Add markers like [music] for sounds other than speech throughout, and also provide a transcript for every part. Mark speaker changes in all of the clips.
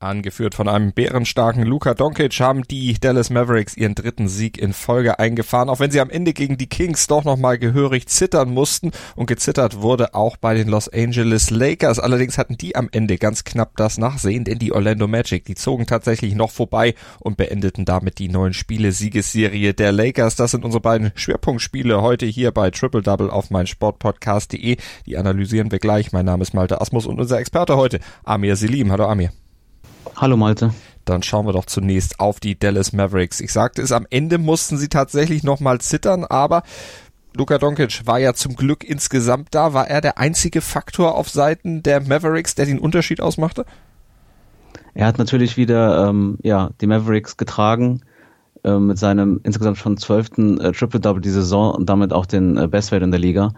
Speaker 1: Angeführt von einem bärenstarken Luka Doncic haben die Dallas Mavericks ihren dritten Sieg in Folge eingefahren, auch wenn sie am Ende gegen die Kings doch nochmal gehörig zittern mussten und gezittert wurde auch bei den Los Angeles Lakers. Allerdings hatten die am Ende ganz knapp das Nachsehen, denn die Orlando Magic, die zogen tatsächlich noch vorbei und beendeten damit die neuen Spiele Siegesserie der Lakers. Das sind unsere beiden Schwerpunktspiele heute hier bei Triple Double auf mein Sportpodcast.de. Die analysieren wir gleich. Mein Name ist Malte Asmus und unser Experte heute, Amir Selim. Hallo Amir.
Speaker 2: Hallo Malte.
Speaker 1: Dann schauen wir doch zunächst auf die Dallas Mavericks. Ich sagte es, am Ende mussten sie tatsächlich nochmal zittern, aber Luka Doncic war ja zum Glück insgesamt da. War er der einzige Faktor auf Seiten der Mavericks, der den Unterschied ausmachte?
Speaker 2: Er hat natürlich wieder ähm, ja, die Mavericks getragen äh, mit seinem insgesamt schon zwölften äh, Triple-Double die Saison und damit auch den äh, Bestwert in der Liga.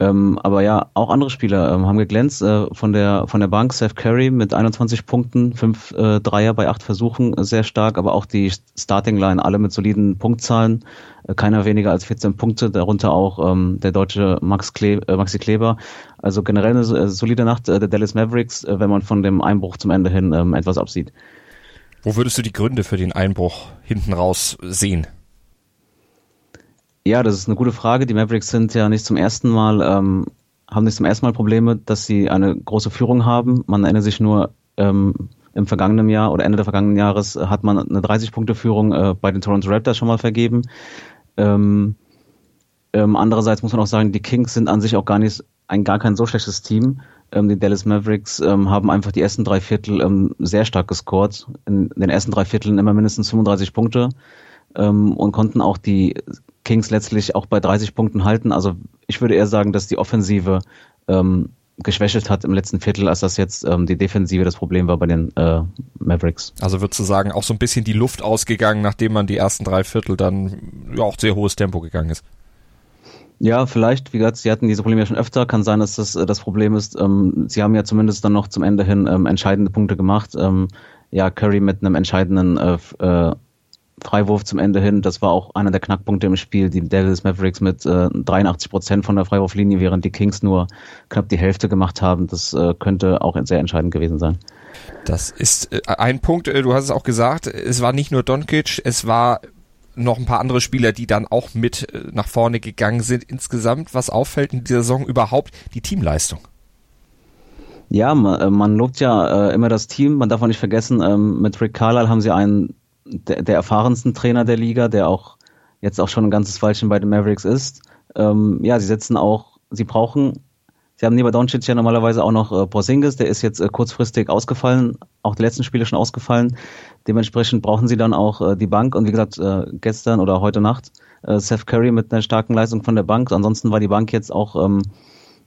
Speaker 2: Ähm, aber ja, auch andere Spieler ähm, haben geglänzt. Äh, von der von der Bank Seth Curry mit 21 Punkten, 5 äh, Dreier bei 8 Versuchen, äh, sehr stark. Aber auch die Starting Line, alle mit soliden Punktzahlen. Äh, keiner weniger als 14 Punkte, darunter auch ähm, der deutsche Max Kle äh, Maxi Kleber. Also generell eine solide Nacht der Dallas Mavericks, wenn man von dem Einbruch zum Ende hin ähm, etwas absieht.
Speaker 1: Wo würdest du die Gründe für den Einbruch hinten raus sehen?
Speaker 2: Ja, das ist eine gute Frage. Die Mavericks sind ja nicht zum ersten Mal, ähm, haben nicht zum ersten Mal Probleme, dass sie eine große Führung haben. Man erinnert sich nur, ähm, im vergangenen Jahr oder Ende des vergangenen Jahres hat man eine 30-Punkte-Führung äh, bei den Toronto Raptors schon mal vergeben. Ähm, ähm, andererseits muss man auch sagen, die Kings sind an sich auch gar nicht ein gar kein so schlechtes Team. Ähm, die Dallas Mavericks ähm, haben einfach die ersten drei Viertel ähm, sehr stark gescored. In den ersten drei Vierteln immer mindestens 35 Punkte ähm, und konnten auch die Kings letztlich auch bei 30 Punkten halten. Also ich würde eher sagen, dass die Offensive ähm, geschwächelt hat im letzten Viertel, als das jetzt ähm, die Defensive das Problem war bei den äh, Mavericks.
Speaker 1: Also würdest du sagen, auch so ein bisschen die Luft ausgegangen, nachdem man die ersten drei Viertel dann ja auch sehr hohes Tempo gegangen ist.
Speaker 2: Ja, vielleicht, wie gesagt, sie hatten diese Probleme ja schon öfter. Kann sein, dass das äh, das Problem ist. Ähm, sie haben ja zumindest dann noch zum Ende hin ähm, entscheidende Punkte gemacht. Ähm, ja, Curry mit einem entscheidenden äh, äh, Freiwurf zum Ende hin, das war auch einer der Knackpunkte im Spiel. Die Dallas Mavericks mit äh, 83 Prozent von der Freiwurflinie, während die Kings nur knapp die Hälfte gemacht haben. Das äh, könnte auch sehr entscheidend gewesen sein.
Speaker 1: Das ist äh, ein Punkt, äh, du hast es auch gesagt, es war nicht nur Doncic, es war noch ein paar andere Spieler, die dann auch mit äh, nach vorne gegangen sind. Insgesamt, was auffällt in dieser Saison überhaupt, die Teamleistung.
Speaker 2: Ja, man, man lobt ja äh, immer das Team. Man darf auch nicht vergessen, ähm, mit Rick Carlisle haben sie einen der, der erfahrensten Trainer der Liga, der auch jetzt auch schon ein ganzes Weilchen bei den Mavericks ist. Ähm, ja, sie setzen auch, sie brauchen, sie haben neben Doncic ja normalerweise auch noch äh, Porzingis, der ist jetzt äh, kurzfristig ausgefallen, auch die letzten Spiele schon ausgefallen. Dementsprechend brauchen sie dann auch äh, die Bank und wie gesagt, äh, gestern oder heute Nacht äh, Seth Curry mit einer starken Leistung von der Bank. Ansonsten war die Bank jetzt auch ähm,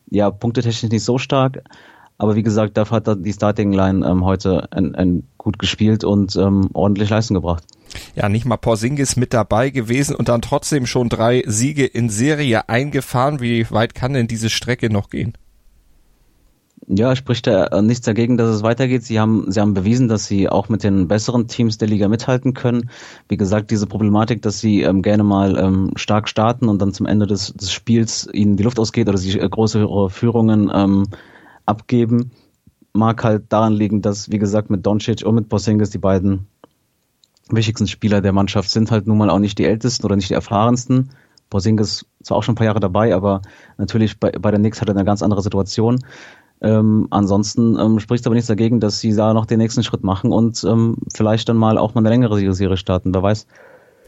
Speaker 2: ja punktetechnisch nicht so stark. Aber wie gesagt, dafür hat die Starting Line ähm, heute ein, ein gut gespielt und ähm, ordentlich Leistung gebracht.
Speaker 1: Ja, nicht mal Porzingis mit dabei gewesen und dann trotzdem schon drei Siege in Serie eingefahren. Wie weit kann denn diese Strecke noch gehen?
Speaker 2: Ja, spricht da äh, nichts dagegen, dass es weitergeht. Sie haben, sie haben bewiesen, dass sie auch mit den besseren Teams der Liga mithalten können. Wie gesagt, diese Problematik, dass sie ähm, gerne mal ähm, stark starten und dann zum Ende des, des Spiels ihnen die Luft ausgeht oder sie äh, große Führungen ähm, abgeben. Mag halt daran liegen, dass, wie gesagt, mit Doncic und mit Porzingis die beiden wichtigsten Spieler der Mannschaft sind halt nun mal auch nicht die ältesten oder nicht die erfahrensten. Porzingis zwar auch schon ein paar Jahre dabei, aber natürlich bei, bei der Knicks hat er eine ganz andere Situation. Ähm, ansonsten ähm, spricht aber nichts dagegen, dass sie da noch den nächsten Schritt machen und ähm, vielleicht dann mal auch mal eine längere Serie starten. Wer weiß.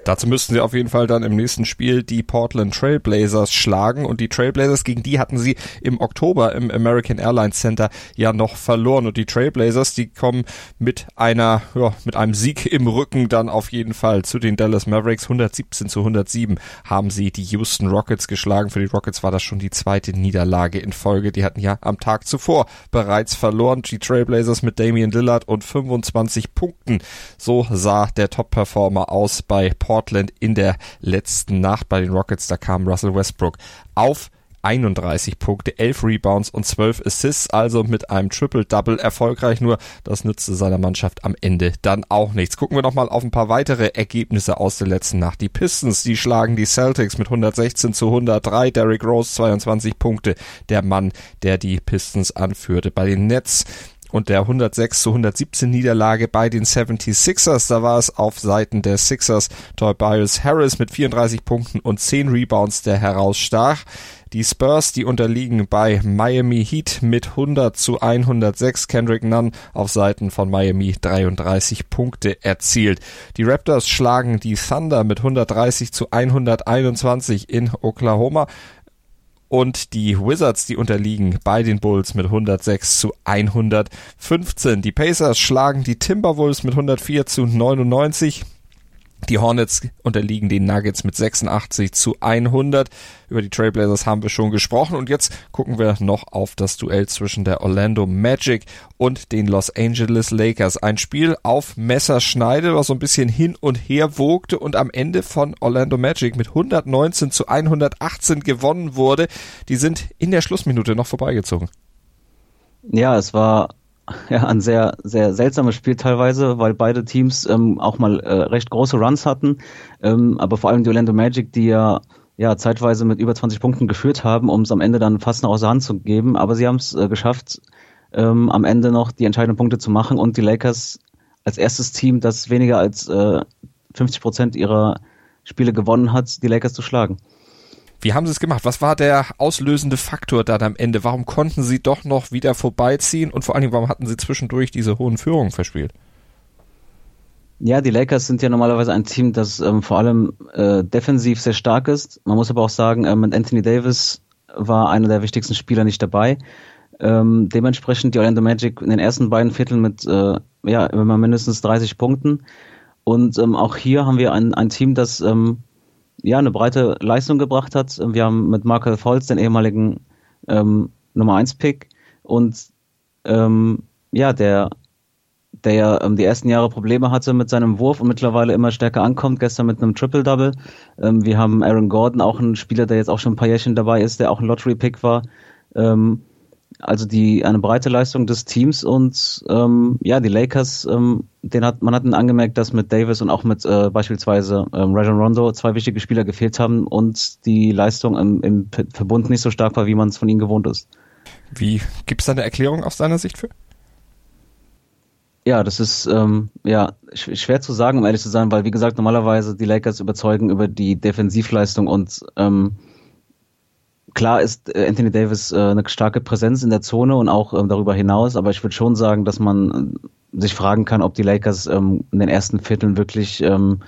Speaker 1: Dazu müssten sie auf jeden Fall dann im nächsten Spiel die Portland Trailblazers schlagen und die Trailblazers, gegen die hatten sie im Oktober im American Airlines Center ja noch verloren und die Trailblazers, die kommen mit einer, ja, mit einem Sieg im Rücken dann auf jeden Fall zu den Dallas Mavericks. 117 zu 107 haben sie die Houston Rockets geschlagen. Für die Rockets war das schon die zweite Niederlage in Folge. Die hatten ja am Tag zuvor bereits verloren. Die Trailblazers mit Damian Lillard und 25 Punkten. So sah der Top-Performer aus bei Portland in der letzten Nacht bei den Rockets. Da kam Russell Westbrook auf 31 Punkte, 11 Rebounds und 12 Assists, also mit einem Triple-Double erfolgreich, nur das nützte seiner Mannschaft am Ende dann auch nichts. Gucken wir nochmal auf ein paar weitere Ergebnisse aus der letzten Nacht. Die Pistons, die schlagen die Celtics mit 116 zu 103, Derrick Rose 22 Punkte, der Mann, der die Pistons anführte. Bei den Nets und der 106 zu 117 Niederlage bei den 76ers. Da war es auf Seiten der Sixers Tobias Harris mit 34 Punkten und 10 Rebounds, der herausstach. Die Spurs, die unterliegen bei Miami Heat mit 100 zu 106. Kendrick Nunn auf Seiten von Miami 33 Punkte erzielt. Die Raptors schlagen die Thunder mit 130 zu 121 in Oklahoma und die Wizards, die unterliegen bei den Bulls mit 106 zu 115. Die Pacers schlagen die Timberwolves mit 104 zu 99. Die Hornets unterliegen den Nuggets mit 86 zu 100. Über die Trailblazers haben wir schon gesprochen und jetzt gucken wir noch auf das Duell zwischen der Orlando Magic und den Los Angeles Lakers. Ein Spiel auf Messerschneide, was so ein bisschen hin und her wogte und am Ende von Orlando Magic mit 119 zu 118 gewonnen wurde. Die sind in der Schlussminute noch vorbeigezogen.
Speaker 2: Ja, es war [laughs] ja, ein sehr, sehr seltsames Spiel teilweise, weil beide Teams ähm, auch mal äh, recht große Runs hatten. Ähm, aber vor allem die Orlando Magic, die ja, ja zeitweise mit über 20 Punkten geführt haben, um es am Ende dann fast noch aus der Hand zu geben. Aber sie haben es äh, geschafft, ähm, am Ende noch die entscheidenden Punkte zu machen und die Lakers als erstes Team, das weniger als äh, 50 Prozent ihrer Spiele gewonnen hat, die Lakers zu schlagen.
Speaker 1: Wie haben sie es gemacht? Was war der auslösende Faktor dann am Ende? Warum konnten sie doch noch wieder vorbeiziehen und vor allen Dingen, warum hatten sie zwischendurch diese hohen Führungen verspielt?
Speaker 2: Ja, die Lakers sind ja normalerweise ein Team, das ähm, vor allem äh, defensiv sehr stark ist. Man muss aber auch sagen, ähm, Anthony Davis war einer der wichtigsten Spieler nicht dabei. Ähm, dementsprechend die Orlando Magic in den ersten beiden Vierteln mit äh, ja immer mindestens 30 Punkten. Und ähm, auch hier haben wir ein, ein Team, das ähm, ja, eine breite Leistung gebracht hat. Wir haben mit Markel Volz den ehemaligen ähm, Nummer 1 Pick und ähm, ja, der der ja ähm, die ersten Jahre Probleme hatte mit seinem Wurf und mittlerweile immer stärker ankommt, gestern mit einem Triple-Double. Ähm, wir haben Aaron Gordon, auch ein Spieler, der jetzt auch schon ein paar Jährchen dabei ist, der auch ein Lottery-Pick war. Ähm, also die eine breite Leistung des Teams und ähm, ja, die Lakers, ähm, den hat man hat angemerkt, dass mit Davis und auch mit äh, beispielsweise ähm, Rajon Rondo zwei wichtige Spieler gefehlt haben und die Leistung im, im Verbund nicht so stark war, wie man es von ihnen gewohnt ist.
Speaker 1: Wie gibt es da eine Erklärung aus deiner Sicht für?
Speaker 2: Ja, das ist ähm, ja schwer zu sagen, um ehrlich zu sein, weil wie gesagt normalerweise die Lakers überzeugen über die Defensivleistung und ähm, klar ist äh, Anthony Davis äh, eine starke Präsenz in der Zone und auch ähm, darüber hinaus, aber ich würde schon sagen, dass man äh, sich fragen kann, ob die Lakers ähm, in den ersten Vierteln wirklich ähm,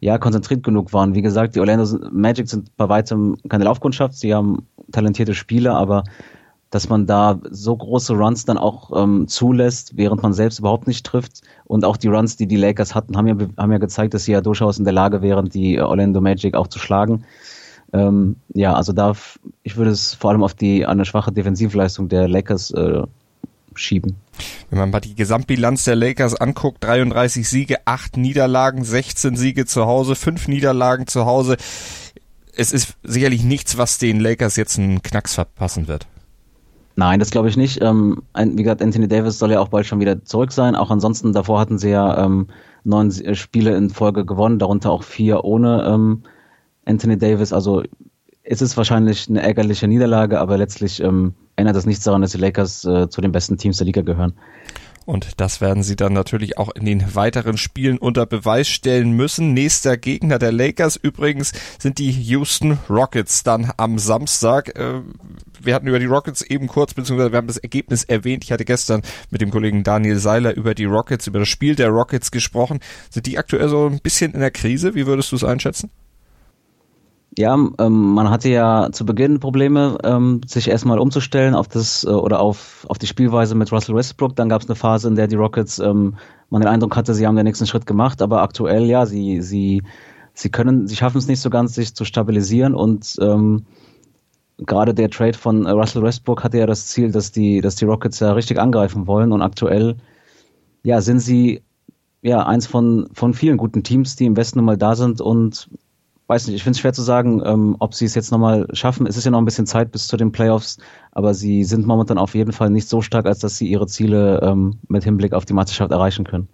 Speaker 2: ja konzentriert genug waren. Wie gesagt, die Orlando Magic sind bei weitem keine Laufkundschaft, sie haben talentierte Spieler, aber dass man da so große Runs dann auch ähm, zulässt, während man selbst überhaupt nicht trifft. Und auch die Runs, die die Lakers hatten, haben ja, haben ja gezeigt, dass sie ja durchaus in der Lage wären, die Orlando Magic auch zu schlagen. Ähm, ja, also da, ich würde es vor allem auf die eine schwache Defensivleistung der Lakers äh, schieben.
Speaker 1: Wenn man mal die Gesamtbilanz der Lakers anguckt, 33 Siege, 8 Niederlagen, 16 Siege zu Hause, 5 Niederlagen zu Hause. Es ist sicherlich nichts, was den Lakers jetzt einen Knacks verpassen wird.
Speaker 2: Nein, das glaube ich nicht. Ähm, wie gesagt, Anthony Davis soll ja auch bald schon wieder zurück sein. Auch ansonsten, davor hatten sie ja ähm, neun Spiele in Folge gewonnen, darunter auch vier ohne ähm, Anthony Davis. Also es ist wahrscheinlich eine ärgerliche Niederlage, aber letztlich ähm, ändert das nichts daran, dass die Lakers äh, zu den besten Teams der Liga gehören.
Speaker 1: Und das werden sie dann natürlich auch in den weiteren Spielen unter Beweis stellen müssen. Nächster Gegner der Lakers übrigens sind die Houston Rockets dann am Samstag. Äh, wir hatten über die Rockets eben kurz, beziehungsweise wir haben das Ergebnis erwähnt. Ich hatte gestern mit dem Kollegen Daniel Seiler über die Rockets, über das Spiel der Rockets gesprochen. Sind die aktuell so ein bisschen in der Krise? Wie würdest du es einschätzen?
Speaker 2: Ja, ähm, man hatte ja zu Beginn Probleme, ähm, sich erstmal umzustellen auf das äh, oder auf, auf die Spielweise mit Russell Westbrook. Dann gab es eine Phase, in der die Rockets ähm, man den Eindruck hatte, sie haben den nächsten Schritt gemacht, aber aktuell ja, sie, sie, sie können, sie schaffen es nicht so ganz, sich zu stabilisieren. Und ähm, gerade der Trade von äh, Russell Westbrook hatte ja das Ziel, dass die, dass die Rockets ja richtig angreifen wollen. Und aktuell ja sind sie ja eins von, von vielen guten Teams, die im Westen nun mal da sind. Und weiß nicht, ich finde es schwer zu sagen, ähm, ob sie es jetzt nochmal schaffen. Es ist ja noch ein bisschen Zeit bis zu den Playoffs, aber sie sind momentan auf jeden Fall nicht so stark, als dass sie ihre Ziele ähm, mit Hinblick auf die Meisterschaft erreichen können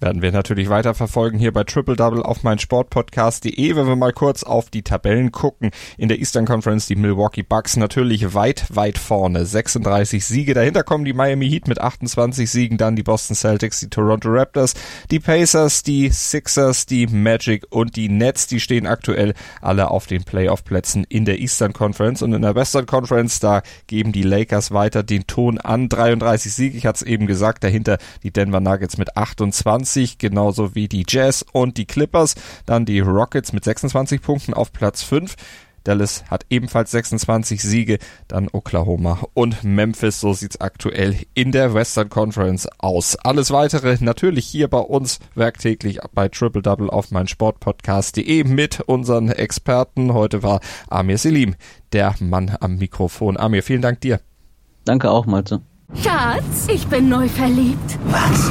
Speaker 1: werden wir natürlich weiter verfolgen hier bei Triple Double auf mein Sportpodcast.de. Wenn wir mal kurz auf die Tabellen gucken. In der Eastern Conference die Milwaukee Bucks natürlich weit, weit vorne. 36 Siege. Dahinter kommen die Miami Heat mit 28 Siegen, dann die Boston Celtics, die Toronto Raptors, die Pacers, die Sixers, die Magic und die Nets. Die stehen aktuell alle auf den Playoff-Plätzen in der Eastern Conference und in der Western Conference, da geben die Lakers weiter den Ton an. 33 Siege, ich hatte es eben gesagt, dahinter die Denver Nuggets mit 28 20, genauso wie die Jazz und die Clippers. Dann die Rockets mit 26 Punkten auf Platz 5. Dallas hat ebenfalls 26 Siege, dann Oklahoma und Memphis. So sieht's aktuell in der Western Conference aus. Alles weitere natürlich hier bei uns werktäglich bei Triple Double auf mein Sportpodcast.de mit unseren Experten. Heute war Amir Selim, der Mann am Mikrofon. Amir, vielen Dank dir.
Speaker 2: Danke auch, Malte.
Speaker 3: Schatz, ich bin neu verliebt.
Speaker 4: Was?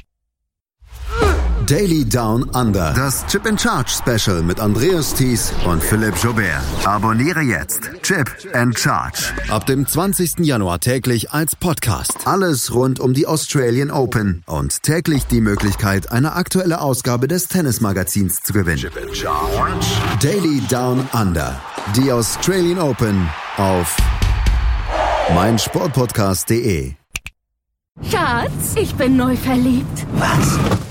Speaker 5: Daily Down Under. Das Chip and Charge Special mit Andreas Thies und Philipp Jobert.
Speaker 6: Abonniere jetzt Chip and Charge.
Speaker 5: Ab dem 20. Januar täglich als Podcast. Alles rund um die Australian Open und täglich die Möglichkeit, eine aktuelle Ausgabe des Tennismagazins zu gewinnen. Chip and Charge. Daily Down Under. Die Australian Open auf meinsportpodcast.de.
Speaker 3: Schatz, ich bin neu verliebt.
Speaker 4: Was?